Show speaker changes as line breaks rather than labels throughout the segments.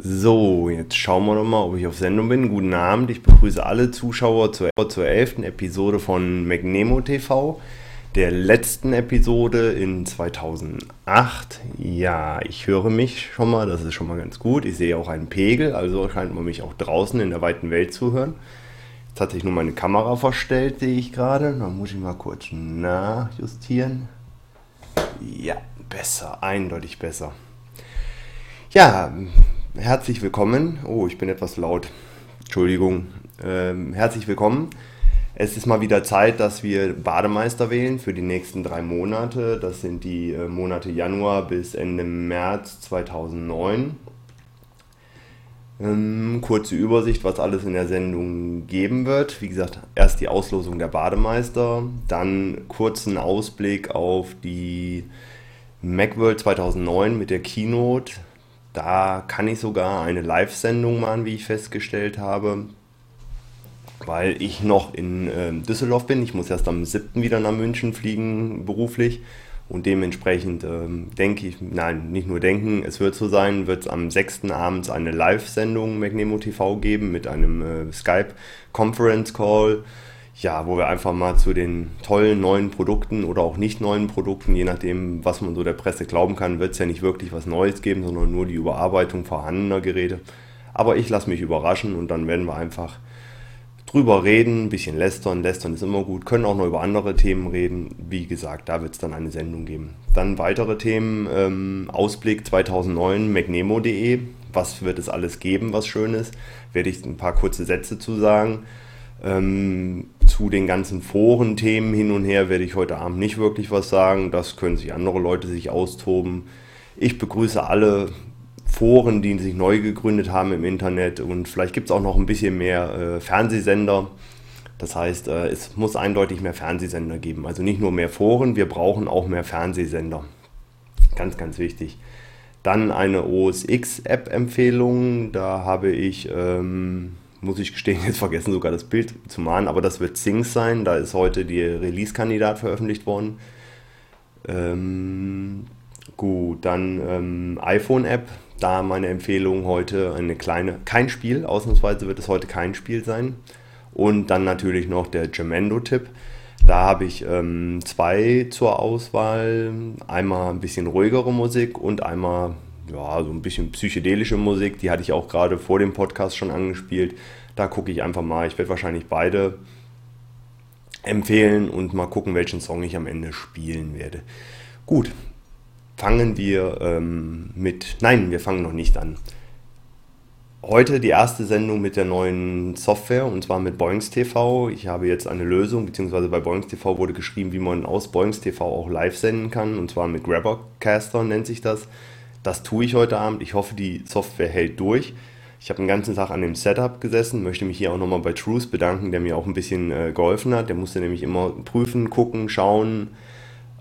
So, jetzt schauen wir doch mal, ob ich auf Sendung bin. Guten Abend, ich begrüße alle Zuschauer zur, zur 11. Episode von McNemo TV, der letzten Episode in 2008. Ja, ich höre mich schon mal, das ist schon mal ganz gut. Ich sehe auch einen Pegel, also scheint man mich auch draußen in der weiten Welt zu hören. Jetzt hat sich nur meine Kamera verstellt, sehe ich gerade. Da muss ich mal kurz nachjustieren. Ja, besser, eindeutig besser. Ja, herzlich willkommen. Oh, ich bin etwas laut. Entschuldigung. Ähm, herzlich willkommen. Es ist mal wieder Zeit, dass wir Bademeister wählen für die nächsten drei Monate. Das sind die äh, Monate Januar bis Ende März 2009. Ähm, kurze Übersicht, was alles in der Sendung geben wird. Wie gesagt, erst die Auslosung der Bademeister, dann kurzen Ausblick auf die Macworld 2009 mit der Keynote, da kann ich sogar eine Live-Sendung machen, wie ich festgestellt habe, weil ich noch in äh, Düsseldorf bin. Ich muss erst am 7. wieder nach München fliegen, beruflich. Und dementsprechend ähm, denke ich, nein, nicht nur denken, es wird so sein, wird es am 6. abends eine Live-Sendung McNemo TV geben mit einem äh, Skype-Conference-Call ja, wo wir einfach mal zu den tollen neuen Produkten oder auch nicht neuen Produkten, je nachdem, was man so der Presse glauben kann, wird es ja nicht wirklich was Neues geben, sondern nur die Überarbeitung vorhandener Geräte. Aber ich lasse mich überraschen und dann werden wir einfach drüber reden, ein bisschen lästern. Lästern ist immer gut, können auch noch über andere Themen reden. Wie gesagt, da wird es dann eine Sendung geben. Dann weitere Themen, ähm, Ausblick 2009, mcnemo.de. Was wird es alles geben, was Schönes? Werde ich ein paar kurze Sätze zu sagen. Ähm, zu den ganzen Foren-Themen hin und her werde ich heute Abend nicht wirklich was sagen. Das können sich andere Leute sich austoben. Ich begrüße alle Foren, die sich neu gegründet haben im Internet und vielleicht gibt es auch noch ein bisschen mehr äh, Fernsehsender. Das heißt, äh, es muss eindeutig mehr Fernsehsender geben. Also nicht nur mehr Foren, wir brauchen auch mehr Fernsehsender. Ganz, ganz wichtig. Dann eine OS X-App-Empfehlung. Da habe ich ähm, muss ich gestehen, jetzt vergessen sogar das Bild zu malen, aber das wird Sings sein. Da ist heute die Release-Kandidat veröffentlicht worden. Ähm, gut, dann ähm, iPhone-App. Da meine Empfehlung heute eine kleine, kein Spiel, ausnahmsweise wird es heute kein Spiel sein. Und dann natürlich noch der Gemendo-Tipp. Da habe ich ähm, zwei zur Auswahl. Einmal ein bisschen ruhigere Musik und einmal ja, so ein bisschen psychedelische Musik, die hatte ich auch gerade vor dem Podcast schon angespielt. Da gucke ich einfach mal. Ich werde wahrscheinlich beide empfehlen und mal gucken, welchen Song ich am Ende spielen werde. Gut, fangen wir ähm, mit. Nein, wir fangen noch nicht an. Heute die erste Sendung mit der neuen Software und zwar mit Boings TV. Ich habe jetzt eine Lösung, beziehungsweise bei Boings TV wurde geschrieben, wie man aus Boings TV auch live senden kann und zwar mit Grabbercaster nennt sich das. Das tue ich heute Abend. Ich hoffe, die Software hält durch. Ich habe den ganzen Tag an dem Setup gesessen, möchte mich hier auch nochmal bei Truth bedanken, der mir auch ein bisschen äh, geholfen hat. Der musste nämlich immer prüfen, gucken, schauen,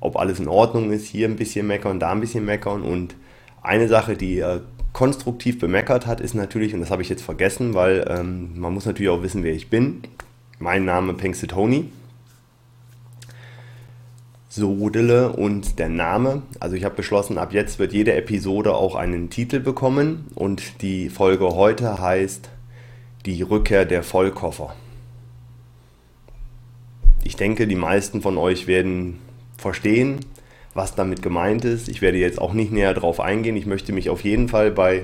ob alles in Ordnung ist. Hier ein bisschen meckern, da ein bisschen meckern. Und eine Sache, die er konstruktiv bemeckert hat, ist natürlich, und das habe ich jetzt vergessen, weil ähm, man muss natürlich auch wissen, wer ich bin. Mein Name Pengste Tony. Sodele und der Name. Also ich habe beschlossen, ab jetzt wird jede Episode auch einen Titel bekommen und die Folge heute heißt Die Rückkehr der Vollkoffer. Ich denke, die meisten von euch werden verstehen, was damit gemeint ist. Ich werde jetzt auch nicht näher darauf eingehen. Ich möchte mich auf jeden Fall bei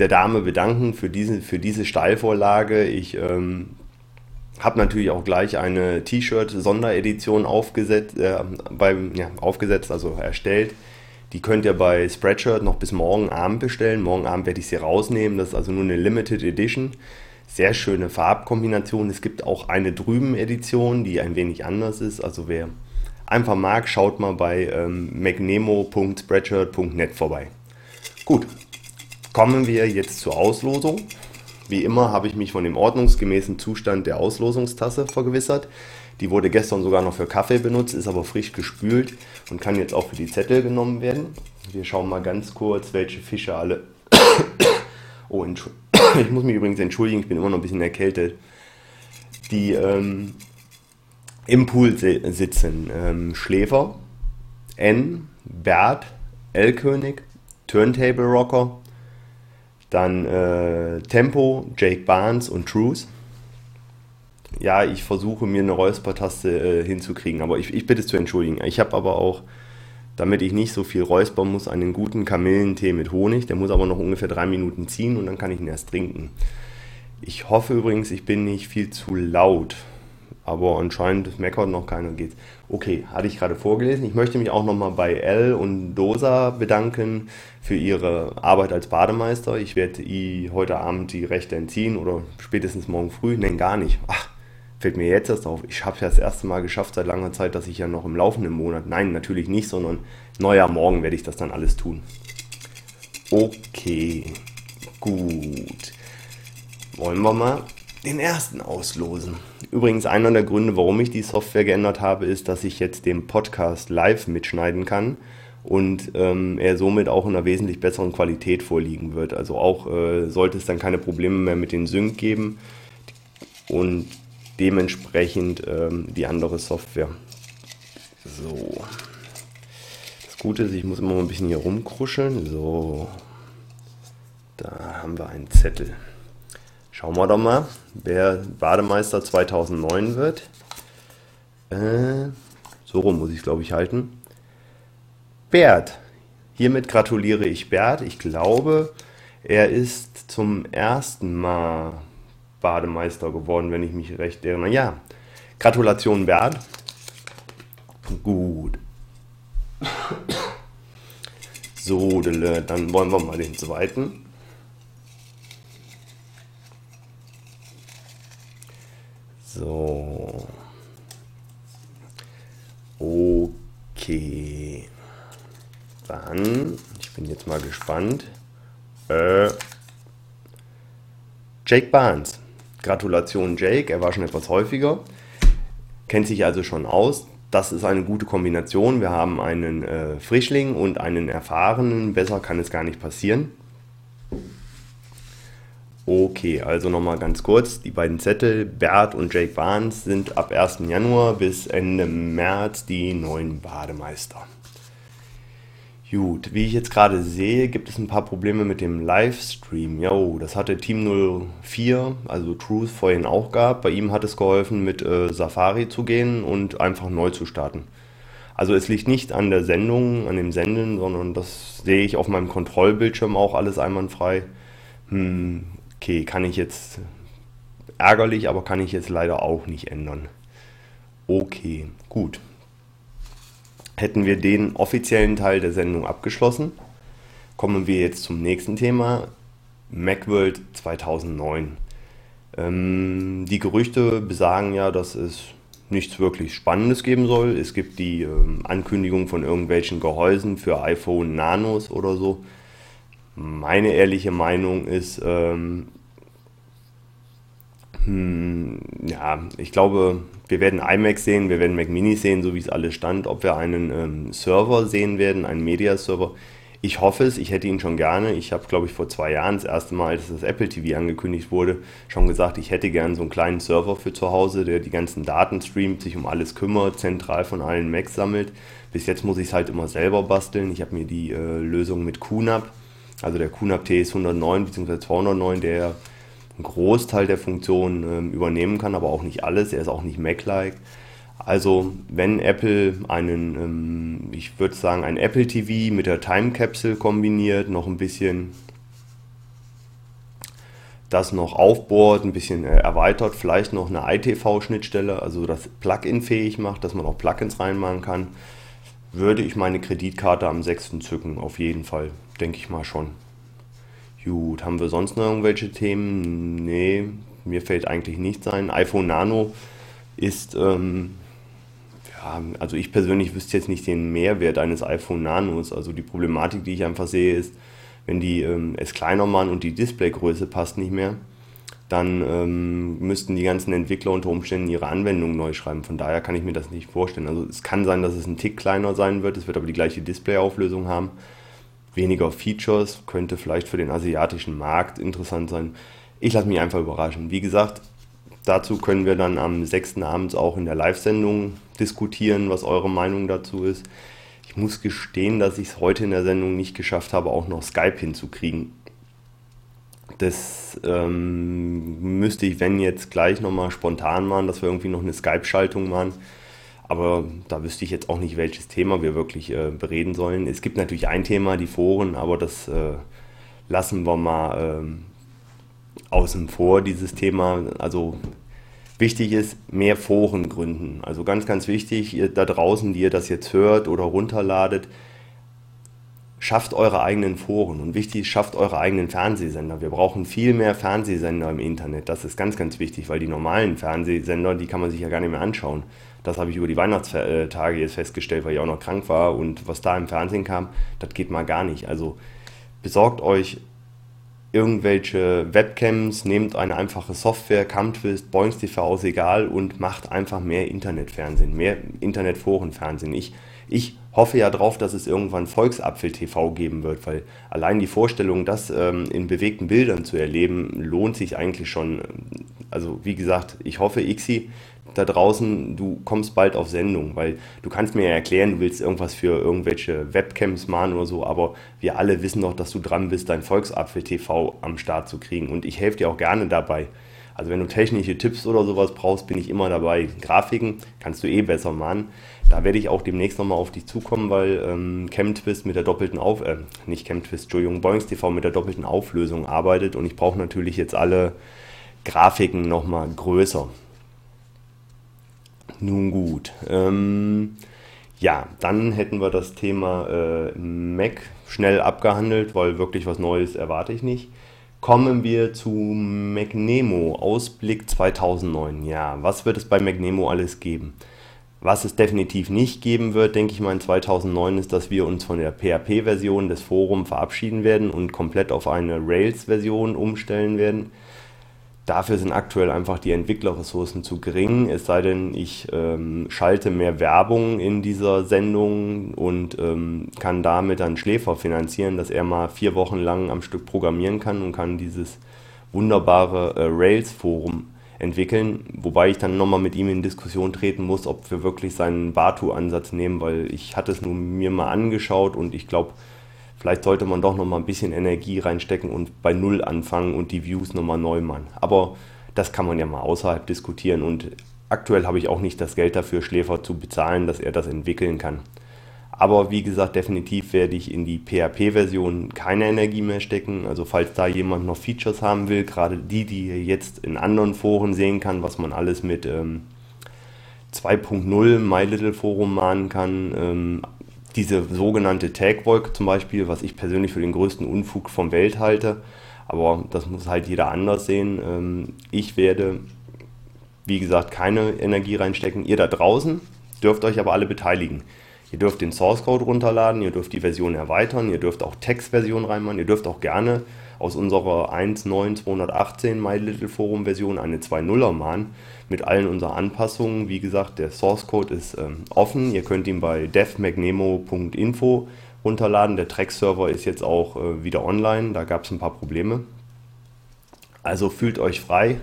der Dame bedanken für diese, für diese Steilvorlage. Ich ähm, habe natürlich auch gleich eine T-Shirt-Sonderedition aufgesetzt, äh, beim, ja, aufgesetzt, also erstellt. Die könnt ihr bei Spreadshirt noch bis morgen Abend bestellen. Morgen Abend werde ich sie rausnehmen. Das ist also nur eine Limited Edition. Sehr schöne Farbkombination. Es gibt auch eine drüben Edition, die ein wenig anders ist. Also wer einfach mag, schaut mal bei ähm, magnemo.spreadshirt.net vorbei. Gut, kommen wir jetzt zur Auslosung. Wie immer habe ich mich von dem ordnungsgemäßen Zustand der Auslosungstasse vergewissert. Die wurde gestern sogar noch für Kaffee benutzt, ist aber frisch gespült und kann jetzt auch für die Zettel genommen werden. Wir schauen mal ganz kurz, welche Fische alle. oh, ich muss mich übrigens entschuldigen, ich bin immer noch ein bisschen erkältet. Die ähm, im Pool sitzen ähm, Schläfer, N, Bert, L-König, Turntable Rocker, Dann äh, Tempo, Jake Barnes und Truth. Ja, ich versuche mir eine Räuspertaste äh, hinzukriegen, aber ich, ich bitte es zu entschuldigen. Ich habe aber auch, damit ich nicht so viel räuspern muss, einen guten Kamillentee mit Honig. Der muss aber noch ungefähr drei Minuten ziehen und dann kann ich ihn erst trinken. Ich hoffe übrigens, ich bin nicht viel zu laut. Aber anscheinend meckert noch keiner geht. Okay, hatte ich gerade vorgelesen. Ich möchte mich auch nochmal bei Elle und Dosa bedanken für ihre Arbeit als Bademeister. Ich werde ihr heute Abend die Rechte entziehen oder spätestens morgen früh. Nein, gar nicht. Ach, fällt mir jetzt erst auf. Ich habe ja das erste Mal geschafft seit langer Zeit, dass ich ja noch im laufenden Monat, nein, natürlich nicht, sondern neuer Morgen werde ich das dann alles tun. Okay, gut. Wollen wir mal den ersten auslosen. Übrigens, einer der Gründe, warum ich die Software geändert habe, ist, dass ich jetzt den Podcast live mitschneiden kann und ähm, er somit auch in einer wesentlich besseren Qualität vorliegen wird. Also auch äh, sollte es dann keine Probleme mehr mit den Sync geben und dementsprechend ähm, die andere Software. So. Das Gute ist, ich muss immer ein bisschen hier rumkruscheln. So. Da haben wir einen Zettel. Schauen wir doch mal, wer Bademeister 2009 wird. Äh, so rum muss ich glaube ich halten. Bert. Hiermit gratuliere ich Bert. Ich glaube, er ist zum ersten Mal Bademeister geworden, wenn ich mich recht erinnere. Ja, Gratulation Bert. Gut. So, dann wollen wir mal den zweiten. So. Okay. Dann, ich bin jetzt mal gespannt. Äh, Jake Barnes. Gratulation Jake, er war schon etwas häufiger. Kennt sich also schon aus. Das ist eine gute Kombination. Wir haben einen äh, Frischling und einen erfahrenen. Besser kann es gar nicht passieren. Okay, also nochmal ganz kurz. Die beiden Zettel, Bert und Jake Barnes, sind ab 1. Januar bis Ende März die neuen Bademeister. Gut, wie ich jetzt gerade sehe, gibt es ein paar Probleme mit dem Livestream. Jo, das hatte Team 04, also Truth, vorhin auch gehabt. Bei ihm hat es geholfen, mit äh, Safari zu gehen und einfach neu zu starten. Also es liegt nicht an der Sendung, an dem Senden, sondern das sehe ich auf meinem Kontrollbildschirm auch alles einwandfrei. Hm, okay, kann ich jetzt ärgerlich, aber kann ich jetzt leider auch nicht ändern. Okay, gut. Hätten wir den offiziellen Teil der Sendung abgeschlossen, kommen wir jetzt zum nächsten Thema, Macworld 2009. Ähm, die Gerüchte besagen ja, dass es nichts wirklich Spannendes geben soll. Es gibt die ähm, Ankündigung von irgendwelchen Gehäusen für iPhone Nanos oder so. Meine ehrliche Meinung ist, ähm, hm, ja, ich glaube, wir werden iMac sehen, wir werden Mac Mini sehen, so wie es alles stand. Ob wir einen ähm, Server sehen werden, einen Media-Server, ich hoffe es, ich hätte ihn schon gerne. Ich habe, glaube ich, vor zwei Jahren das erste Mal, als das Apple TV angekündigt wurde, schon gesagt, ich hätte gerne so einen kleinen Server für zu Hause, der die ganzen Daten streamt, sich um alles kümmert, zentral von allen Macs sammelt. Bis jetzt muss ich es halt immer selber basteln. Ich habe mir die äh, Lösung mit QNAP, also der QNAP TS 109 bzw. 209, der einen Großteil der Funktionen ähm, übernehmen kann, aber auch nicht alles. Er ist auch nicht Mac-like. Also wenn Apple einen, ähm, ich würde sagen, ein Apple TV mit der Time Capsule kombiniert, noch ein bisschen das noch aufbohrt, ein bisschen äh, erweitert, vielleicht noch eine ITV-Schnittstelle, also das Plugin fähig macht, dass man auch Plugins reinmachen kann, würde ich meine Kreditkarte am 6. zücken, auf jeden Fall, denke ich mal schon. Gut, haben wir sonst noch irgendwelche Themen? Nee, mir fällt eigentlich nichts ein. iPhone Nano ist, ähm, ja, also ich persönlich wüsste jetzt nicht den Mehrwert eines iPhone Nanos. Also die Problematik, die ich einfach sehe, ist, wenn die ähm, es kleiner machen und die Displaygröße passt nicht mehr, dann ähm, müssten die ganzen Entwickler unter Umständen ihre Anwendung neu schreiben. Von daher kann ich mir das nicht vorstellen. Also es kann sein, dass es ein Tick kleiner sein wird, es wird aber die gleiche Displayauflösung haben weniger Features, könnte vielleicht für den asiatischen Markt interessant sein. Ich lasse mich einfach überraschen. Wie gesagt, dazu können wir dann am 6. abends auch in der Live-Sendung diskutieren, was eure Meinung dazu ist. Ich muss gestehen, dass ich es heute in der Sendung nicht geschafft habe, auch noch Skype hinzukriegen. Das ähm, müsste ich, wenn jetzt gleich nochmal spontan machen, dass wir irgendwie noch eine Skype-Schaltung machen. Aber da wüsste ich jetzt auch nicht, welches Thema wir wirklich äh, bereden sollen. Es gibt natürlich ein Thema, die Foren, aber das äh, lassen wir mal ähm, außen vor, dieses Thema. Also wichtig ist, mehr Foren gründen. Also ganz, ganz wichtig, ihr da draußen, die ihr das jetzt hört oder runterladet, schafft eure eigenen Foren und wichtig, schafft eure eigenen Fernsehsender. Wir brauchen viel mehr Fernsehsender im Internet. Das ist ganz, ganz wichtig, weil die normalen Fernsehsender, die kann man sich ja gar nicht mehr anschauen. Das habe ich über die Weihnachtstage jetzt festgestellt, weil ich auch noch krank war und was da im Fernsehen kam, das geht mal gar nicht. Also besorgt euch irgendwelche Webcams, nehmt eine einfache Software, Camtwist, Boings TV, egal und macht einfach mehr Internetfernsehen, mehr Internetforenfernsehen. Ich ich hoffe ja drauf, dass es irgendwann Volksapfel TV geben wird, weil allein die Vorstellung, das ähm, in bewegten Bildern zu erleben, lohnt sich eigentlich schon. Also wie gesagt, ich hoffe, Ixi, da draußen, du kommst bald auf Sendung, weil du kannst mir ja erklären, du willst irgendwas für irgendwelche Webcams machen oder so, aber wir alle wissen doch, dass du dran bist, dein Volksapfel TV am Start zu kriegen und ich helfe dir auch gerne dabei. Also wenn du technische Tipps oder sowas brauchst, bin ich immer dabei. Grafiken kannst du eh besser machen. Da werde ich auch demnächst nochmal auf dich zukommen, weil ähm, ChemTwist mit der doppelten Auf... Äh, nicht ChemTwist, Entschuldigung, Boings TV mit der doppelten Auflösung arbeitet und ich brauche natürlich jetzt alle Grafiken nochmal größer. Nun gut. Ähm, ja, dann hätten wir das Thema äh, Mac schnell abgehandelt, weil wirklich was Neues erwarte ich nicht. Kommen wir zu McNemo, Ausblick 2009. Ja, was wird es bei McNemo alles geben? Was es definitiv nicht geben wird, denke ich mal in 2009, ist, dass wir uns von der PHP-Version des Forums verabschieden werden und komplett auf eine Rails-Version umstellen werden. Dafür sind aktuell einfach die Entwicklerressourcen zu gering, es sei denn, ich ähm, schalte mehr Werbung in dieser Sendung und ähm, kann damit dann Schläfer finanzieren, dass er mal vier Wochen lang am Stück programmieren kann und kann dieses wunderbare äh, Rails-Forum entwickeln, wobei ich dann nochmal mit ihm in Diskussion treten muss, ob wir wirklich seinen Batu-Ansatz nehmen, weil ich hatte es nur mir mal angeschaut und ich glaube, Vielleicht sollte man doch noch mal ein bisschen Energie reinstecken und bei Null anfangen und die Views nochmal neu machen. Aber das kann man ja mal außerhalb diskutieren und aktuell habe ich auch nicht das Geld dafür, Schläfer zu bezahlen, dass er das entwickeln kann. Aber wie gesagt, definitiv werde ich in die PHP-Version keine Energie mehr stecken. Also falls da jemand noch Features haben will, gerade die, die ihr jetzt in anderen Foren sehen kann, was man alles mit ähm, 2.0 My Little Forum mahnen kann, ähm, diese sogenannte Tagwolke zum Beispiel, was ich persönlich für den größten Unfug vom Welt halte, aber das muss halt jeder anders sehen. Ähm, ich werde, wie gesagt, keine Energie reinstecken. Ihr da draußen dürft euch aber alle beteiligen. Ihr dürft den Source Code runterladen, ihr dürft die Version erweitern, ihr dürft auch Textversion reinmachen, ihr dürft auch gerne aus unserer 1.9.218 My Little Forum Version eine 2.0er machen mit allen unseren Anpassungen. Wie gesagt, der Source Code ist ähm, offen. Ihr könnt ihn bei devmagnemo.info runterladen. Der Track-Server ist jetzt auch äh, wieder online. Da gab es ein paar Probleme. Also fühlt euch frei.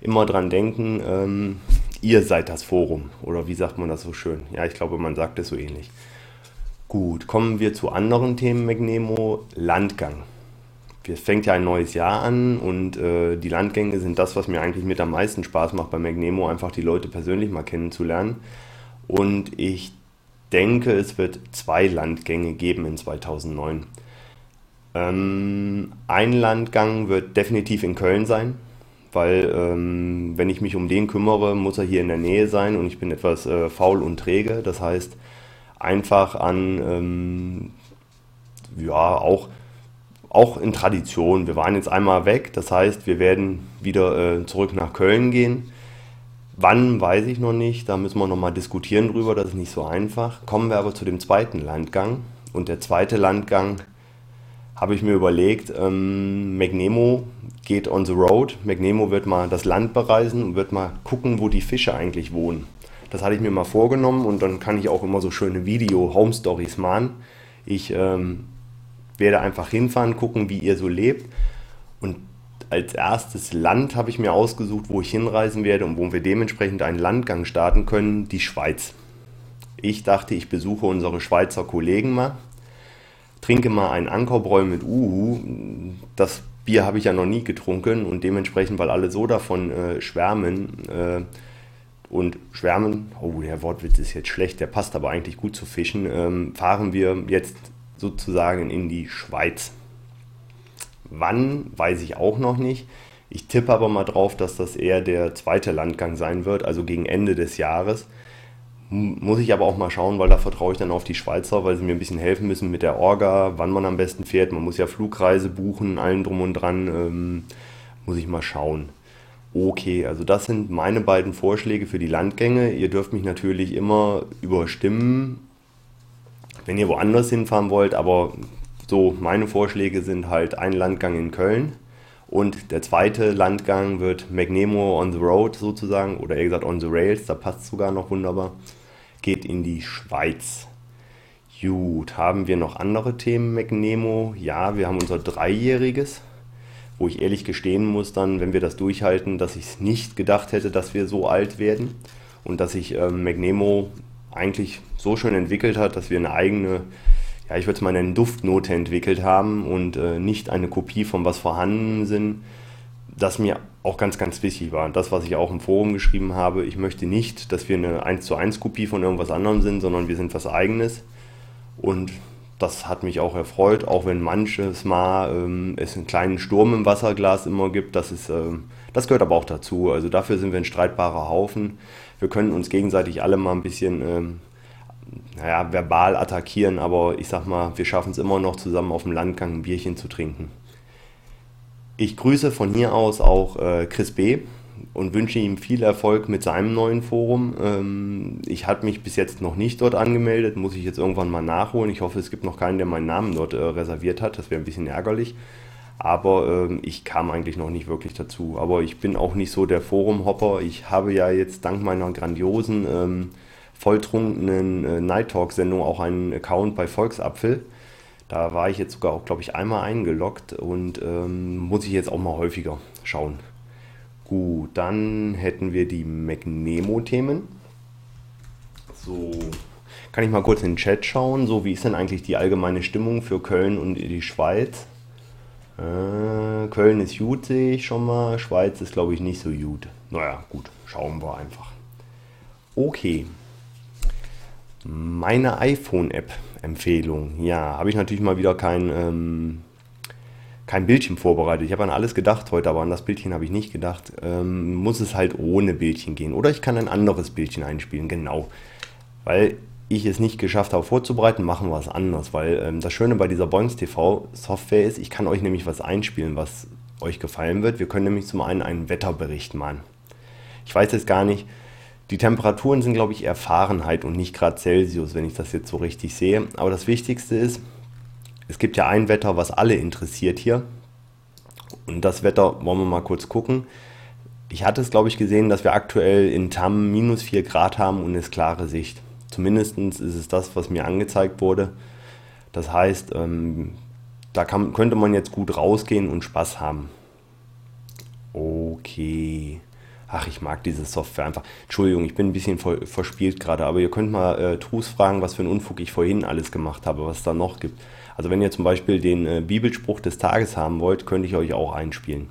Immer dran denken, ähm, ihr seid das Forum. Oder wie sagt man das so schön? Ja, ich glaube, man sagt es so ähnlich. Gut, kommen wir zu anderen Themen Magnemo. Landgang es fängt ja ein neues Jahr an und äh, die Landgänge sind das, was mir eigentlich mit am meisten Spaß macht bei Magnemo, einfach die Leute persönlich mal kennenzulernen. Und ich denke, es wird zwei Landgänge geben in 2009. Ähm, ein Landgang wird definitiv in Köln sein, weil ähm, wenn ich mich um den kümmere, muss er hier in der Nähe sein und ich bin etwas äh, faul und träge. Das heißt, einfach an, ähm, ja, auch auch in Tradition. Wir waren jetzt einmal weg, das heißt, wir werden wieder äh, zurück nach Köln gehen. Wann, weiß ich noch nicht, da müssen wir noch mal diskutieren drüber, das ist nicht so einfach. Kommen wir aber zu dem zweiten Landgang. Und der zweite Landgang habe ich mir überlegt, ähm, McNemo geht on the road. McNemo wird mal das Land bereisen und wird mal gucken, wo die Fische eigentlich wohnen. Das hatte ich mir mal vorgenommen und dann kann ich auch immer so schöne Video-Home-Stories machen. Ich ähm, werde einfach hinfahren, gucken, wie ihr so lebt. Und als erstes Land habe ich mir ausgesucht, wo ich hinreisen werde und wo wir dementsprechend einen Landgang starten können, die Schweiz. Ich dachte, ich besuche unsere Schweizer Kollegen mal, trinke mal einen Ankerbräu mit Uhu. Das Bier habe ich ja noch nie getrunken und dementsprechend, weil alle so davon äh, schwärmen äh, und schwärmen, oh, der Wortwitz ist jetzt schlecht, der passt aber eigentlich gut zu Fischen, ähm, fahren wir jetzt sozusagen in die Schweiz. Wann, weiß ich auch noch nicht. Ich tippe aber mal drauf, dass das eher der zweite Landgang sein wird, also gegen Ende des Jahres. Muss ich aber auch mal schauen, weil da vertraue ich dann auf die Schweizer, weil sie mir ein bisschen helfen müssen mit der Orga, wann man am besten fährt. Man muss ja Flugreise buchen, allen drum und dran. Ähm, muss ich mal schauen. Okay, also das sind meine beiden Vorschläge für die Landgänge. Ihr dürft mich natürlich immer überstimmen, wenn ihr woanders hinfahren wollt, aber so meine Vorschläge sind halt ein Landgang in Köln und der zweite Landgang wird McNemo on the Road sozusagen oder eher gesagt on the Rails, da passt sogar noch wunderbar geht in die Schweiz. Gut, haben wir noch andere Themen, McNemo? Ja, wir haben unser Dreijähriges, wo ich ehrlich gestehen muss dann, wenn wir das durchhalten, dass ich es nicht gedacht hätte, dass wir so alt werden und dass sich ähm, McNemo eigentlich so schön entwickelt hat, dass wir eine eigene, ja, ich würde es mal nennen, Duftnote entwickelt haben und äh, nicht eine Kopie von was vorhanden sind das mir auch ganz, ganz wichtig war. Das, was ich auch im Forum geschrieben habe, ich möchte nicht, dass wir eine 1 zu 1 Kopie von irgendwas anderem sind, sondern wir sind was eigenes. Und das hat mich auch erfreut, auch wenn manches Mal ähm, es einen kleinen Sturm im Wasserglas immer gibt. Das, ist, ähm, das gehört aber auch dazu. Also dafür sind wir ein streitbarer Haufen. Wir können uns gegenseitig alle mal ein bisschen ähm, naja, verbal attackieren, aber ich sag mal, wir schaffen es immer noch zusammen auf dem Landgang ein Bierchen zu trinken. Ich grüße von hier aus auch äh, Chris B. und wünsche ihm viel Erfolg mit seinem neuen Forum. Ähm, ich habe mich bis jetzt noch nicht dort angemeldet, muss ich jetzt irgendwann mal nachholen. Ich hoffe, es gibt noch keinen, der meinen Namen dort äh, reserviert hat. Das wäre ein bisschen ärgerlich. Aber ähm, ich kam eigentlich noch nicht wirklich dazu. Aber ich bin auch nicht so der Forum-Hopper. Ich habe ja jetzt dank meiner grandiosen, ähm, volltrunkenen äh, Night Talk-Sendung auch einen Account bei Volksapfel. Da war ich jetzt sogar auch, glaube ich, einmal eingeloggt und ähm, muss ich jetzt auch mal häufiger schauen. Gut, dann hätten wir die McNemo-Themen. So, kann ich mal kurz in den Chat schauen. So, wie ist denn eigentlich die allgemeine Stimmung für Köln und die Schweiz? Äh, Köln ist gut, sehe ich schon mal. Schweiz ist, glaube ich, nicht so gut. Naja, gut, schauen wir einfach. Okay. Meine iPhone-App Empfehlung. Ja, habe ich natürlich mal wieder kein, ähm, kein Bildchen vorbereitet. Ich habe an alles gedacht heute, aber an das Bildchen habe ich nicht gedacht. Ähm, muss es halt ohne Bildchen gehen. Oder ich kann ein anderes Bildchen einspielen, genau. Weil ich es nicht geschafft habe vorzubereiten, machen wir es anders. Weil ähm, das Schöne bei dieser Boings TV Software ist, ich kann euch nämlich was einspielen, was euch gefallen wird. Wir können nämlich zum einen einen Wetterbericht machen. Ich weiß jetzt gar nicht, die Temperaturen sind, glaube ich, eher Fahrenheit und nicht Grad Celsius, wenn ich das jetzt so richtig sehe. Aber das Wichtigste ist, es gibt ja ein Wetter, was alle interessiert hier. Und das Wetter wollen wir mal kurz gucken. Ich hatte es, glaube ich, gesehen, dass wir aktuell in Tam minus 4 Grad haben und es klare Sicht. Zumindest ist es das, was mir angezeigt wurde. Das heißt, ähm, da kann, könnte man jetzt gut rausgehen und Spaß haben. Okay. Ach, ich mag diese Software einfach. Entschuldigung, ich bin ein bisschen verspielt gerade, aber ihr könnt mal äh, Trus fragen, was für einen Unfug ich vorhin alles gemacht habe, was es da noch gibt. Also wenn ihr zum Beispiel den äh, Bibelspruch des Tages haben wollt, könnte ich euch auch einspielen.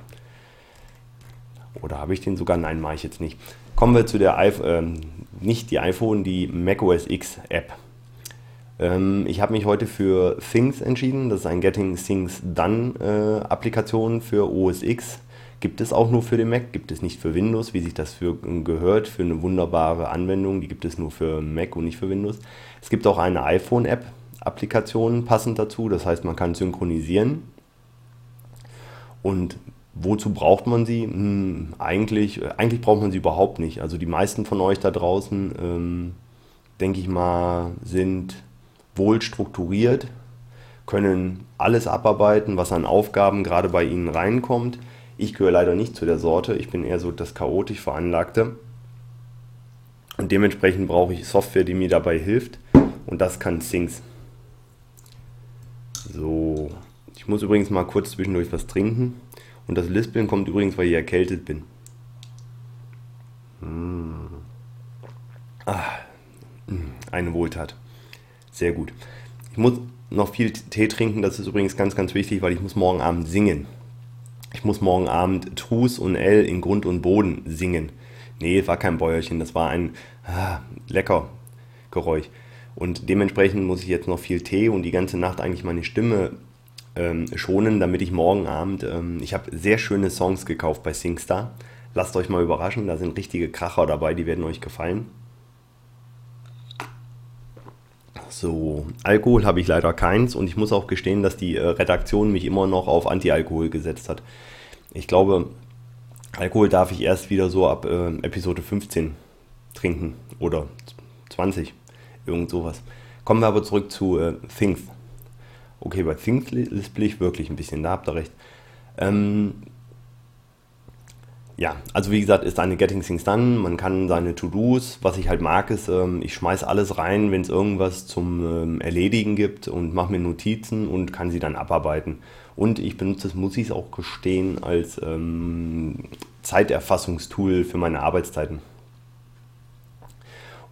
Oder habe ich den sogar? Nein, mache ich jetzt nicht. Kommen wir zu der, äh, nicht die iPhone, die macOS X App. Ähm, ich habe mich heute für Things entschieden. Das ist ein Getting Things Done äh, Applikation für OS X Gibt es auch nur für den Mac, gibt es nicht für Windows, wie sich das für gehört, für eine wunderbare Anwendung. Die gibt es nur für Mac und nicht für Windows. Es gibt auch eine iPhone-App, Applikation passend dazu. Das heißt, man kann synchronisieren. Und wozu braucht man sie? Hm, eigentlich, eigentlich braucht man sie überhaupt nicht. Also die meisten von euch da draußen, ähm, denke ich mal, sind wohl strukturiert, können alles abarbeiten, was an Aufgaben gerade bei ihnen reinkommt. Ich gehöre leider nicht zu der Sorte. Ich bin eher so das chaotisch Veranlagte. Und dementsprechend brauche ich Software, die mir dabei hilft. Und das kann Things. So. Ich muss übrigens mal kurz zwischendurch was trinken. Und das Lispeln kommt übrigens, weil ich erkältet bin. Mmh. Ah, hm, eine Wohltat. Sehr gut. Ich muss noch viel Tee trinken. Das ist übrigens ganz, ganz wichtig, weil ich muss morgen Abend singen. Ich muss morgen Abend Trus und L in Grund und Boden singen. Nee, war kein Bäuerchen, das war ein ah, lecker Geräusch. Und dementsprechend muss ich jetzt noch viel Tee und die ganze Nacht eigentlich meine Stimme ähm, schonen, damit ich morgen Abend, ähm, ich habe sehr schöne Songs gekauft bei SingStar. Lasst euch mal überraschen, da sind richtige Kracher dabei, die werden euch gefallen. So, Alkohol habe ich leider keins und ich muss auch gestehen, dass die äh, Redaktion mich immer noch auf Anti-Alkohol gesetzt hat. Ich glaube, Alkohol darf ich erst wieder so ab äh, Episode 15 trinken oder 20, irgend sowas. Kommen wir aber zurück zu äh, Things. Okay, bei Things lispel ich wirklich ein bisschen, da habt ihr recht. Ähm, ja, also wie gesagt, ist eine Getting Things Done. Man kann seine To-Dos, was ich halt mag, ist, ähm, ich schmeiß alles rein, wenn es irgendwas zum ähm, Erledigen gibt und mache mir Notizen und kann sie dann abarbeiten. Und ich benutze es, muss ich es auch gestehen, als ähm, Zeiterfassungstool für meine Arbeitszeiten.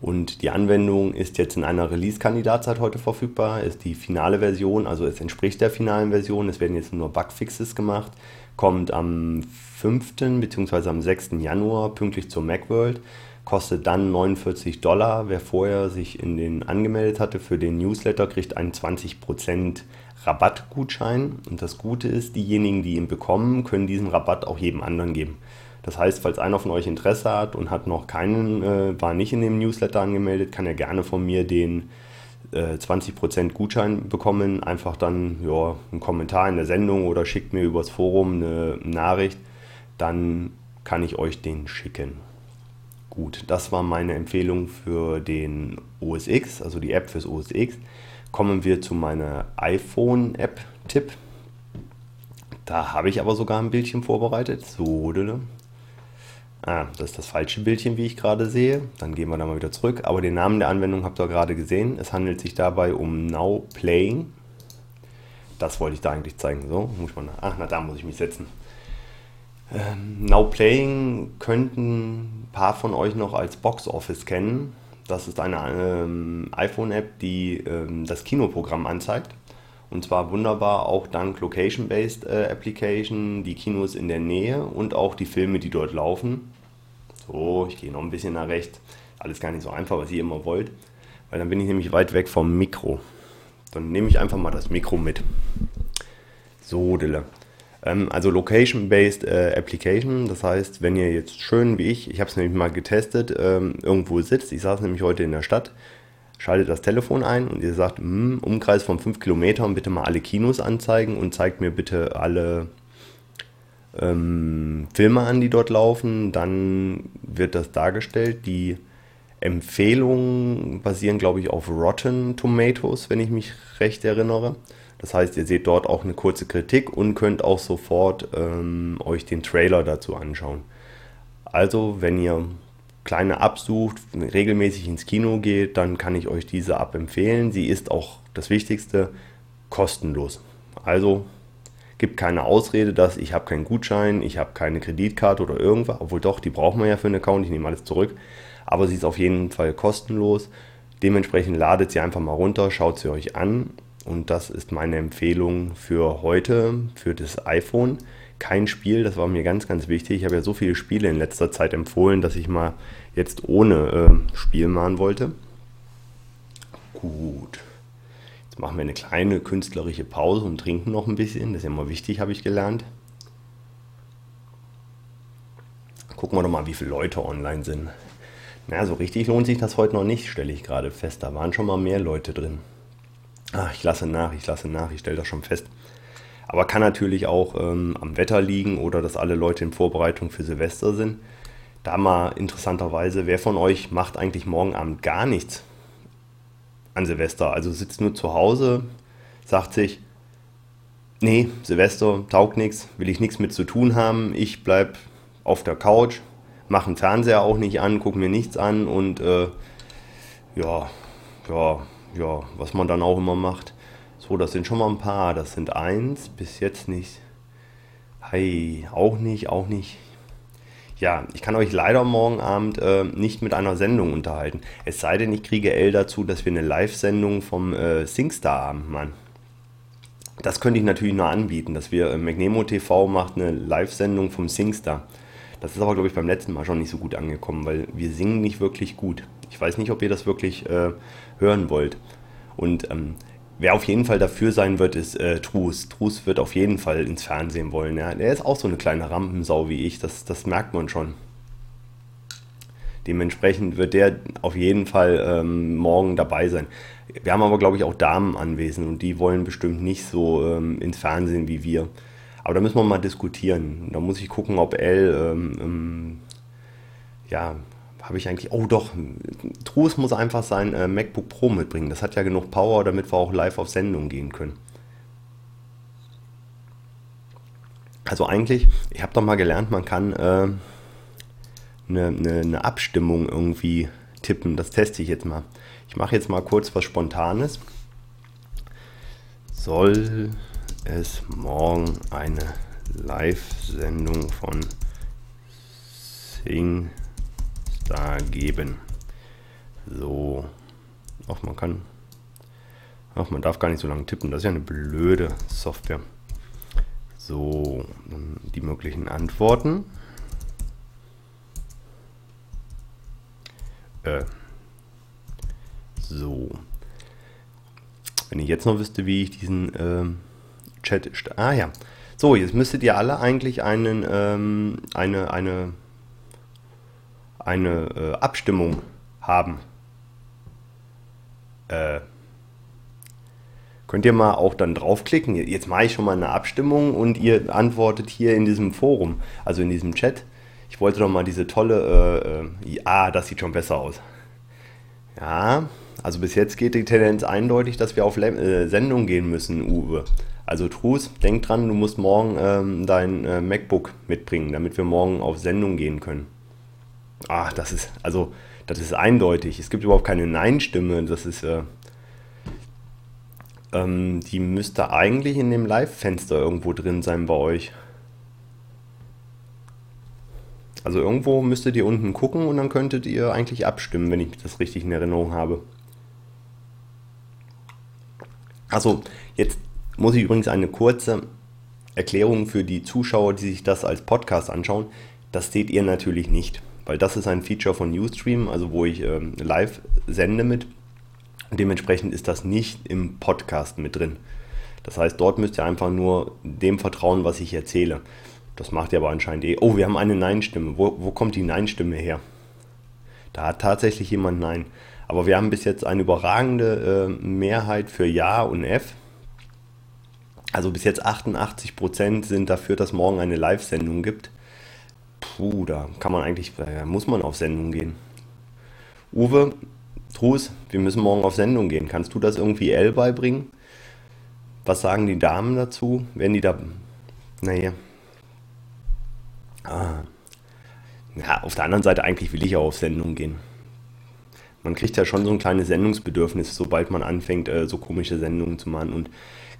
Und die Anwendung ist jetzt in einer Release-Kandidatzeit heute verfügbar, ist die finale Version, also es entspricht der finalen Version. Es werden jetzt nur Bugfixes gemacht, kommt am 5. bzw. am 6. Januar pünktlich zur Macworld, kostet dann 49 Dollar. Wer vorher sich in den angemeldet hatte für den Newsletter, kriegt einen 20% Rabattgutschein. Und das Gute ist, diejenigen, die ihn bekommen, können diesen Rabatt auch jedem anderen geben. Das heißt, falls einer von euch Interesse hat und hat noch keinen, äh, war nicht in dem Newsletter angemeldet, kann er gerne von mir den äh, 20% Gutschein bekommen. Einfach dann ja, einen Kommentar in der Sendung oder schickt mir übers Forum eine Nachricht. Dann kann ich euch den schicken. Gut, das war meine Empfehlung für den OS X, also die App fürs OS X. Kommen wir zu meiner iPhone-App-Tipp. Da habe ich aber sogar ein Bildchen vorbereitet. So, Ah, das ist das falsche Bildchen, wie ich gerade sehe. Dann gehen wir da mal wieder zurück. Aber den Namen der Anwendung habt ihr gerade gesehen. Es handelt sich dabei um Now Playing. Das wollte ich da eigentlich zeigen. So, muss man. Ach, na, da muss ich mich setzen. Ähm, Now Playing könnten ein paar von euch noch als Box Office kennen. Das ist eine ähm, iPhone-App, die ähm, das Kinoprogramm anzeigt. Und zwar wunderbar auch dank Location-Based äh, Application, die Kinos in der Nähe und auch die Filme, die dort laufen. So, ich gehe noch ein bisschen nach rechts. Alles gar nicht so einfach, was ihr immer wollt. Weil dann bin ich nämlich weit weg vom Mikro. Dann nehme ich einfach mal das Mikro mit. So, Dille. Ähm, also Location-Based äh, Application. Das heißt, wenn ihr jetzt schön wie ich, ich habe es nämlich mal getestet, ähm, irgendwo sitzt. Ich saß nämlich heute in der Stadt schaltet das Telefon ein und ihr sagt, hm, Umkreis von 5 Kilometern bitte mal alle Kinos anzeigen und zeigt mir bitte alle ähm, Filme an, die dort laufen, dann wird das dargestellt. Die Empfehlungen basieren, glaube ich, auf Rotten Tomatoes, wenn ich mich recht erinnere. Das heißt, ihr seht dort auch eine kurze Kritik und könnt auch sofort ähm, euch den Trailer dazu anschauen. Also, wenn ihr kleine absucht, regelmäßig ins Kino geht, dann kann ich euch diese App empfehlen. Sie ist auch das Wichtigste kostenlos. Also gibt keine Ausrede, dass ich habe keinen Gutschein, ich habe keine Kreditkarte oder irgendwas, obwohl doch, die braucht man ja für einen Account, ich nehme alles zurück. Aber sie ist auf jeden Fall kostenlos. Dementsprechend ladet sie einfach mal runter, schaut sie euch an. Und das ist meine Empfehlung für heute, für das iPhone. Kein Spiel, das war mir ganz, ganz wichtig. Ich habe ja so viele Spiele in letzter Zeit empfohlen, dass ich mal jetzt ohne äh, Spiel machen wollte. Gut. Jetzt machen wir eine kleine künstlerische Pause und trinken noch ein bisschen. Das ist immer wichtig, habe ich gelernt. Gucken wir doch mal, wie viele Leute online sind. Na, so richtig lohnt sich das heute noch nicht, stelle ich gerade fest. Da waren schon mal mehr Leute drin. Ach, ich lasse nach, ich lasse nach, ich stelle das schon fest. Aber kann natürlich auch ähm, am Wetter liegen oder dass alle Leute in Vorbereitung für Silvester sind. Da mal interessanterweise, wer von euch macht eigentlich morgen Abend gar nichts? An Silvester. Also sitzt nur zu Hause, sagt sich, nee, Silvester taugt nichts, will ich nichts mit zu tun haben. Ich bleib auf der Couch, mache den Fernseher auch nicht an, gucke mir nichts an und äh, ja, ja, ja, was man dann auch immer macht. So, das sind schon mal ein paar. Das sind eins, bis jetzt nicht. Hey, auch nicht, auch nicht. Ja, ich kann euch leider morgen Abend äh, nicht mit einer Sendung unterhalten. Es sei denn, ich kriege L dazu, dass wir eine Live-Sendung vom äh, SingStar haben, Mann. das könnte ich natürlich nur anbieten, dass wir äh, McNemo TV macht eine Live-Sendung vom Singstar. Das ist aber, glaube ich, beim letzten Mal schon nicht so gut angekommen, weil wir singen nicht wirklich gut. Ich weiß nicht, ob ihr das wirklich äh, hören wollt. Und ähm, wer auf jeden Fall dafür sein wird, ist äh, Trus. Trus wird auf jeden Fall ins Fernsehen wollen. Ja. Der ist auch so eine kleine Rampensau wie ich, das, das merkt man schon. Dementsprechend wird der auf jeden Fall ähm, morgen dabei sein. Wir haben aber, glaube ich, auch Damen anwesend und die wollen bestimmt nicht so ähm, ins Fernsehen wie wir. Aber da müssen wir mal diskutieren. Da muss ich gucken, ob L, ähm, ähm ja, habe ich eigentlich, oh doch, Trues muss einfach sein äh, MacBook Pro mitbringen. Das hat ja genug Power, damit wir auch live auf Sendung gehen können. Also eigentlich, ich habe doch mal gelernt, man kann äh, eine, eine, eine Abstimmung irgendwie tippen. Das teste ich jetzt mal. Ich mache jetzt mal kurz was Spontanes. Soll es morgen eine Live-Sendung von SingStar geben? So. Auch man kann. Ach, man darf gar nicht so lange tippen. Das ist ja eine blöde Software. So, die möglichen Antworten. Äh, so. Wenn ich jetzt noch wüsste, wie ich diesen ähm, Chat. Ah ja. So, jetzt müsstet ihr alle eigentlich einen, ähm, eine, eine, eine äh, Abstimmung haben. Äh, könnt ihr mal auch dann draufklicken. Jetzt mache ich schon mal eine Abstimmung und ihr antwortet hier in diesem Forum, also in diesem Chat. Ich wollte doch mal diese tolle, äh, äh, ah, das sieht schon besser aus. Ja, also bis jetzt geht die Tendenz eindeutig, dass wir auf Le äh, Sendung gehen müssen, Uwe. Also Trus, denk dran, du musst morgen ähm, dein äh, MacBook mitbringen, damit wir morgen auf Sendung gehen können. Ach, das ist, also, das ist eindeutig. Es gibt überhaupt keine Nein-Stimme. Das ist, äh, ähm, die müsste eigentlich in dem Live-Fenster irgendwo drin sein bei euch. Also irgendwo müsstet ihr unten gucken und dann könntet ihr eigentlich abstimmen, wenn ich das richtig in Erinnerung habe. Also jetzt muss ich übrigens eine kurze Erklärung für die Zuschauer, die sich das als Podcast anschauen. Das seht ihr natürlich nicht, weil das ist ein Feature von Ustream, also wo ich ähm, live sende mit. Dementsprechend ist das nicht im Podcast mit drin. Das heißt, dort müsst ihr einfach nur dem vertrauen, was ich erzähle. Das macht ihr aber anscheinend eh. Oh, wir haben eine Nein-Stimme. Wo, wo kommt die Nein-Stimme her? Da hat tatsächlich jemand Nein. Aber wir haben bis jetzt eine überragende äh, Mehrheit für Ja und F. Also bis jetzt 88% sind dafür, dass morgen eine Live-Sendung gibt. Puh, da kann man eigentlich, da muss man auf Sendung gehen. Uwe, Trus, wir müssen morgen auf Sendung gehen. Kannst du das irgendwie L beibringen? Was sagen die Damen dazu? Wenn die da. Naja, Ah. Ja, auf der anderen Seite, eigentlich will ich auch auf Sendung gehen. Man kriegt ja schon so ein kleines Sendungsbedürfnis, sobald man anfängt, äh, so komische Sendungen zu machen. Und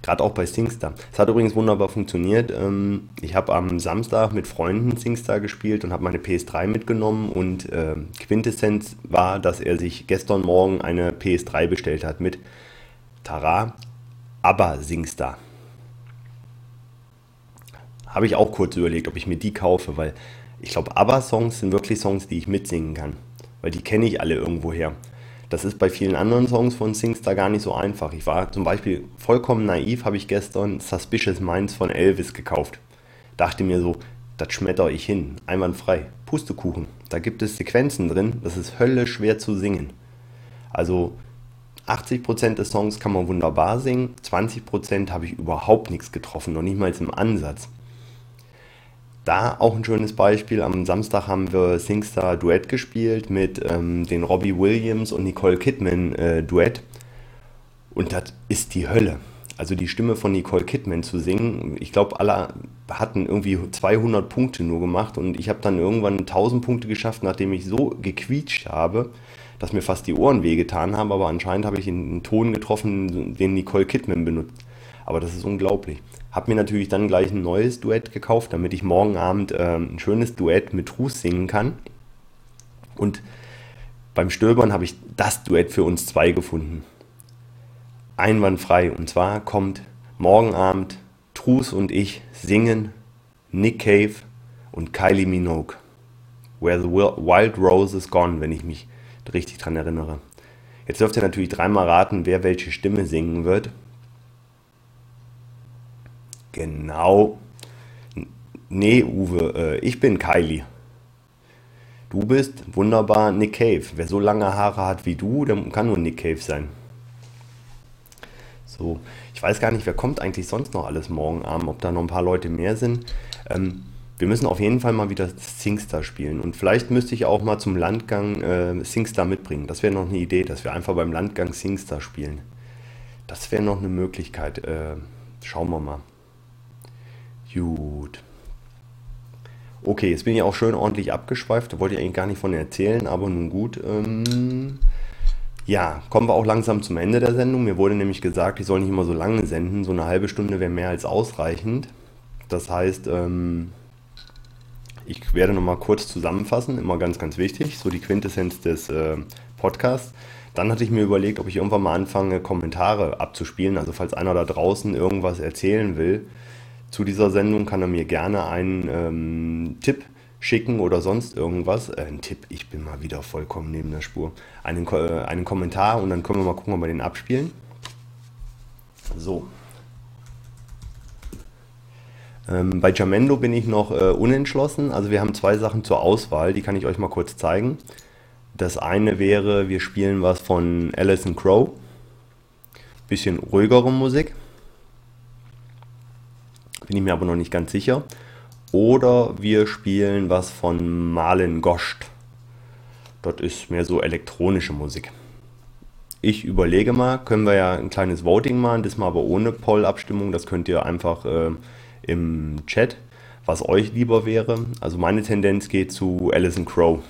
gerade auch bei Singstar. Es hat übrigens wunderbar funktioniert. Ähm, ich habe am Samstag mit Freunden Singstar gespielt und habe meine PS3 mitgenommen. Und äh, Quintessenz war, dass er sich gestern Morgen eine PS3 bestellt hat mit Tara, aber Singstar habe ich auch kurz überlegt, ob ich mir die kaufe, weil ich glaube, ABBA-Songs sind wirklich Songs, die ich mitsingen kann, weil die kenne ich alle irgendwoher. Das ist bei vielen anderen Songs von Singstar gar nicht so einfach. Ich war zum Beispiel vollkommen naiv, habe ich gestern Suspicious Minds von Elvis gekauft. Dachte mir so, das schmetter ich hin, einwandfrei. Pustekuchen. Da gibt es Sequenzen drin, das ist höllisch schwer zu singen. Also 80% des Songs kann man wunderbar singen, 20% habe ich überhaupt nichts getroffen, noch nicht mal im Ansatz. Da auch ein schönes Beispiel. Am Samstag haben wir Singstar Duett gespielt mit ähm, den Robbie Williams und Nicole Kidman äh, Duett. Und das ist die Hölle. Also die Stimme von Nicole Kidman zu singen. Ich glaube, alle hatten irgendwie 200 Punkte nur gemacht und ich habe dann irgendwann 1000 Punkte geschafft, nachdem ich so gequietscht habe, dass mir fast die Ohren wehgetan haben. Aber anscheinend habe ich einen Ton getroffen, den Nicole Kidman benutzt. Aber das ist unglaublich. Habe mir natürlich dann gleich ein neues Duett gekauft, damit ich morgen Abend äh, ein schönes Duett mit Ruß singen kann. Und beim Stöbern habe ich das Duett für uns zwei gefunden. Einwandfrei. Und zwar kommt Morgen Abend Trus und ich singen Nick Cave und Kylie Minogue. Where the Wild Rose is Gone, wenn ich mich richtig dran erinnere. Jetzt dürft ihr natürlich dreimal raten, wer welche Stimme singen wird. Genau. Nee, Uwe, äh, ich bin Kylie. Du bist wunderbar Nick Cave. Wer so lange Haare hat wie du, der kann nur Nick Cave sein. So, ich weiß gar nicht, wer kommt eigentlich sonst noch alles morgen Abend, ob da noch ein paar Leute mehr sind. Ähm, wir müssen auf jeden Fall mal wieder Singstar spielen. Und vielleicht müsste ich auch mal zum Landgang äh, Singstar mitbringen. Das wäre noch eine Idee, dass wir einfach beim Landgang Singstar spielen. Das wäre noch eine Möglichkeit. Äh, schauen wir mal. Gut. Okay, jetzt bin ich auch schön ordentlich abgeschweift. Da wollte ich eigentlich gar nicht von erzählen, aber nun gut. Ähm, ja, kommen wir auch langsam zum Ende der Sendung. Mir wurde nämlich gesagt, ich soll nicht immer so lange senden. So eine halbe Stunde wäre mehr als ausreichend. Das heißt, ähm, ich werde nochmal kurz zusammenfassen, immer ganz, ganz wichtig, so die Quintessenz des äh, Podcasts. Dann hatte ich mir überlegt, ob ich irgendwann mal anfange, Kommentare abzuspielen. Also falls einer da draußen irgendwas erzählen will zu dieser Sendung, kann er mir gerne einen ähm, Tipp schicken oder sonst irgendwas. Äh, ein Tipp, ich bin mal wieder vollkommen neben der Spur. Einen, äh, einen Kommentar und dann können wir mal gucken, ob wir den abspielen. So. Ähm, bei Jamendo bin ich noch äh, unentschlossen. Also wir haben zwei Sachen zur Auswahl, die kann ich euch mal kurz zeigen. Das eine wäre, wir spielen was von Alison Crow. Bisschen ruhigere Musik. Bin ich mir aber noch nicht ganz sicher. Oder wir spielen was von Marlin Goscht. Dort ist mehr so elektronische Musik. Ich überlege mal, können wir ja ein kleines Voting machen, das mal aber ohne Poll-Abstimmung. Das könnt ihr einfach äh, im Chat, was euch lieber wäre. Also meine Tendenz geht zu Alison Crow.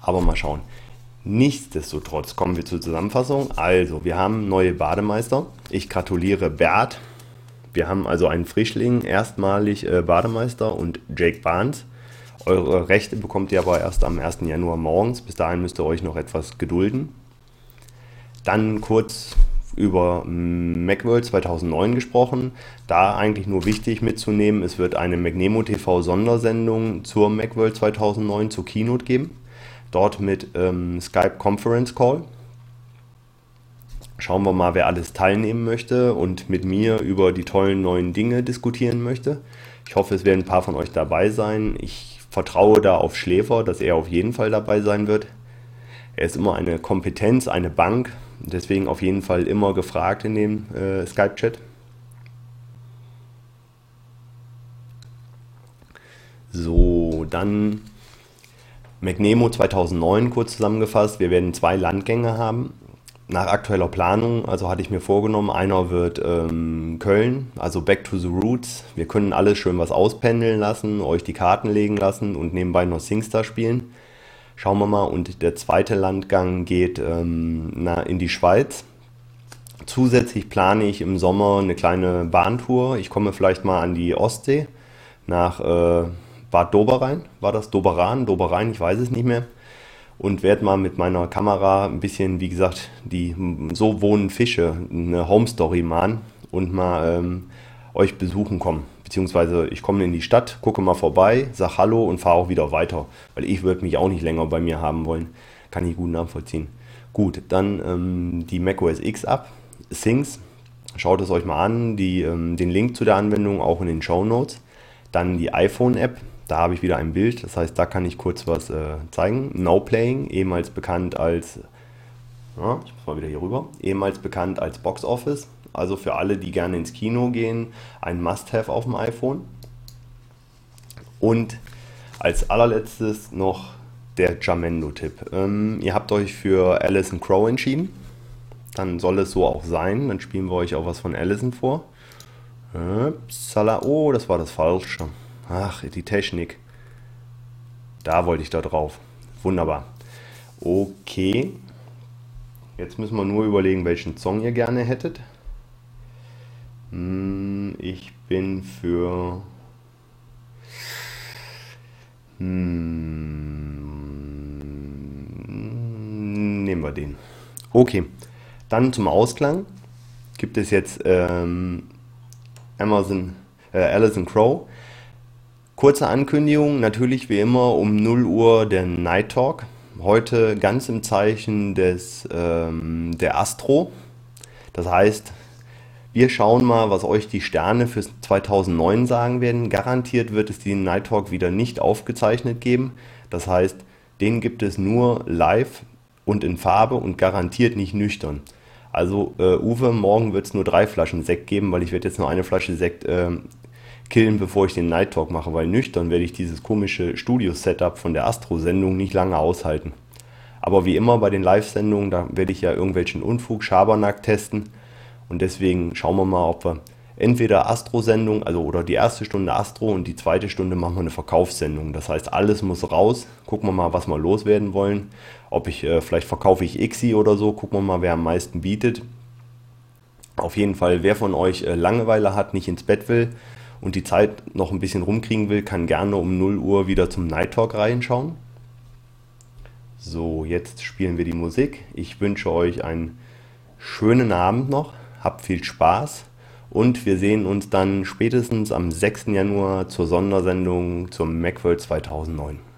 Aber mal schauen. Nichtsdestotrotz kommen wir zur Zusammenfassung. Also, wir haben neue Bademeister. Ich gratuliere Bert. Wir haben also einen Frischling, erstmalig äh, Bademeister und Jake Barnes. Eure Rechte bekommt ihr aber erst am 1. Januar morgens. Bis dahin müsst ihr euch noch etwas gedulden. Dann kurz über Macworld 2009 gesprochen. Da eigentlich nur wichtig mitzunehmen, es wird eine Magnemo TV Sondersendung zur Macworld 2009 zur Keynote geben dort mit ähm, Skype Conference Call. Schauen wir mal, wer alles teilnehmen möchte und mit mir über die tollen neuen Dinge diskutieren möchte. Ich hoffe, es werden ein paar von euch dabei sein. Ich vertraue da auf Schläfer, dass er auf jeden Fall dabei sein wird. Er ist immer eine Kompetenz, eine Bank, deswegen auf jeden Fall immer gefragt in dem äh, Skype-Chat. So, dann McNemo 2009 kurz zusammengefasst. Wir werden zwei Landgänge haben. Nach aktueller Planung, also hatte ich mir vorgenommen, einer wird ähm, Köln, also Back to the Roots. Wir können alles schön was auspendeln lassen, euch die Karten legen lassen und nebenbei noch Singstar spielen. Schauen wir mal. Und der zweite Landgang geht ähm, na, in die Schweiz. Zusätzlich plane ich im Sommer eine kleine Bahntour. Ich komme vielleicht mal an die Ostsee nach äh, Bad Doberein, war das Doberan, Doberein, ich weiß es nicht mehr. Und werde mal mit meiner Kamera ein bisschen, wie gesagt, die so wohnen Fische, eine Home Story machen und mal ähm, euch besuchen kommen. Beziehungsweise ich komme in die Stadt, gucke mal vorbei, sag Hallo und fahre auch wieder weiter. Weil ich würde mich auch nicht länger bei mir haben wollen. Kann ich gut nachvollziehen. Gut, dann ähm, die macOS X ab, Things. Schaut es euch mal an, die, ähm, den Link zu der Anwendung auch in den Show Notes. Dann die iPhone-App, da habe ich wieder ein Bild, das heißt, da kann ich kurz was äh, zeigen. No Playing, ehemals bekannt als, ja, ich muss mal wieder hier rüber, ehemals bekannt als Box Office. Also für alle, die gerne ins Kino gehen, ein Must-Have auf dem iPhone. Und als allerletztes noch der Jamendo-Tipp. Ähm, ihr habt euch für Alison Crow entschieden. Dann soll es so auch sein. Dann spielen wir euch auch was von Alison vor. Upsala. Oh, das war das Falsche. Ach, die Technik. Da wollte ich da drauf. Wunderbar. Okay. Jetzt müssen wir nur überlegen, welchen Song ihr gerne hättet. Hm, ich bin für... Hm, nehmen wir den. Okay. Dann zum Ausklang. gibt es jetzt ähm, Amazon, äh, Alison Crow. Kurze Ankündigung, natürlich wie immer um 0 Uhr der Night Talk. Heute ganz im Zeichen des, ähm, der Astro. Das heißt, wir schauen mal, was euch die Sterne für 2009 sagen werden. Garantiert wird es den Night Talk wieder nicht aufgezeichnet geben. Das heißt, den gibt es nur live und in Farbe und garantiert nicht nüchtern. Also äh, Uwe, morgen wird es nur drei Flaschen Sekt geben, weil ich werde jetzt nur eine Flasche Sekt äh, killen, bevor ich den Night Talk mache, weil nüchtern werde ich dieses komische Studio-Setup von der Astro-Sendung nicht lange aushalten. Aber wie immer bei den Live-Sendungen, da werde ich ja irgendwelchen Unfug, Schabernack testen und deswegen schauen wir mal, ob wir entweder Astro-Sendung, also oder die erste Stunde Astro und die zweite Stunde machen wir eine Verkaufssendung. Das heißt, alles muss raus. Gucken wir mal, was wir loswerden wollen. Ob ich, äh, vielleicht verkaufe ich Xi oder so, gucken wir mal, wer am meisten bietet. Auf jeden Fall, wer von euch äh, Langeweile hat, nicht ins Bett will und die Zeit noch ein bisschen rumkriegen will, kann gerne um 0 Uhr wieder zum Night Talk reinschauen. So, jetzt spielen wir die Musik. Ich wünsche euch einen schönen Abend noch habt viel Spaß und wir sehen uns dann spätestens am 6. Januar zur Sondersendung zum Macworld 2009.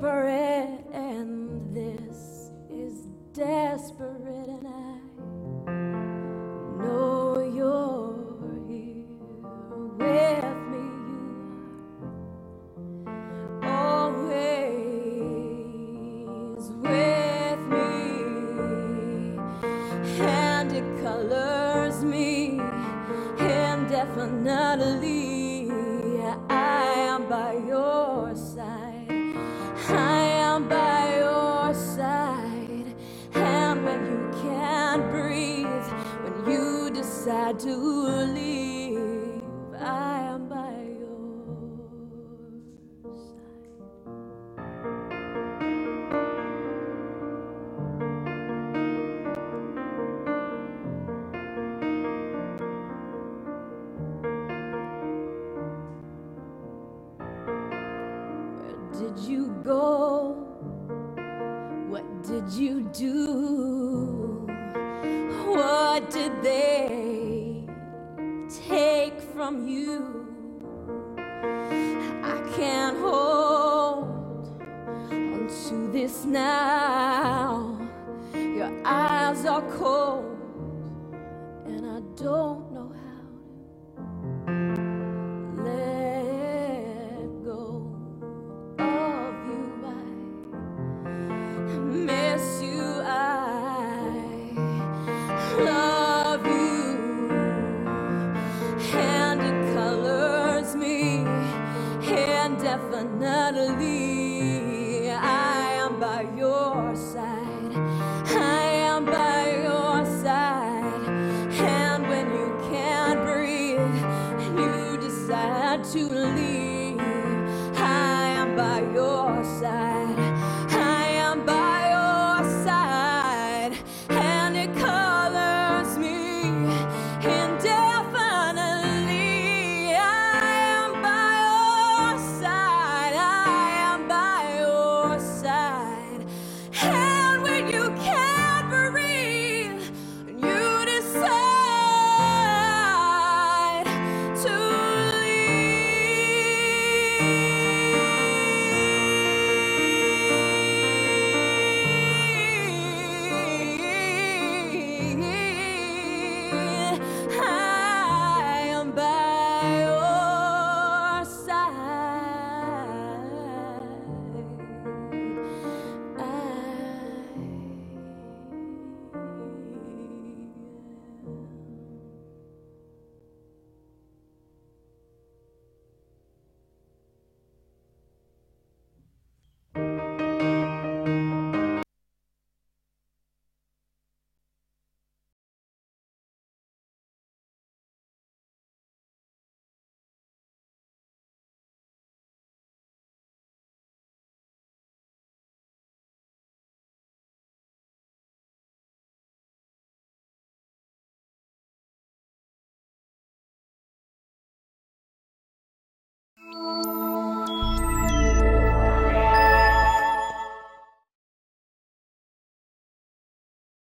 separate. did you do? What did they take from you? I can't hold on to this now. Your eyes are cold.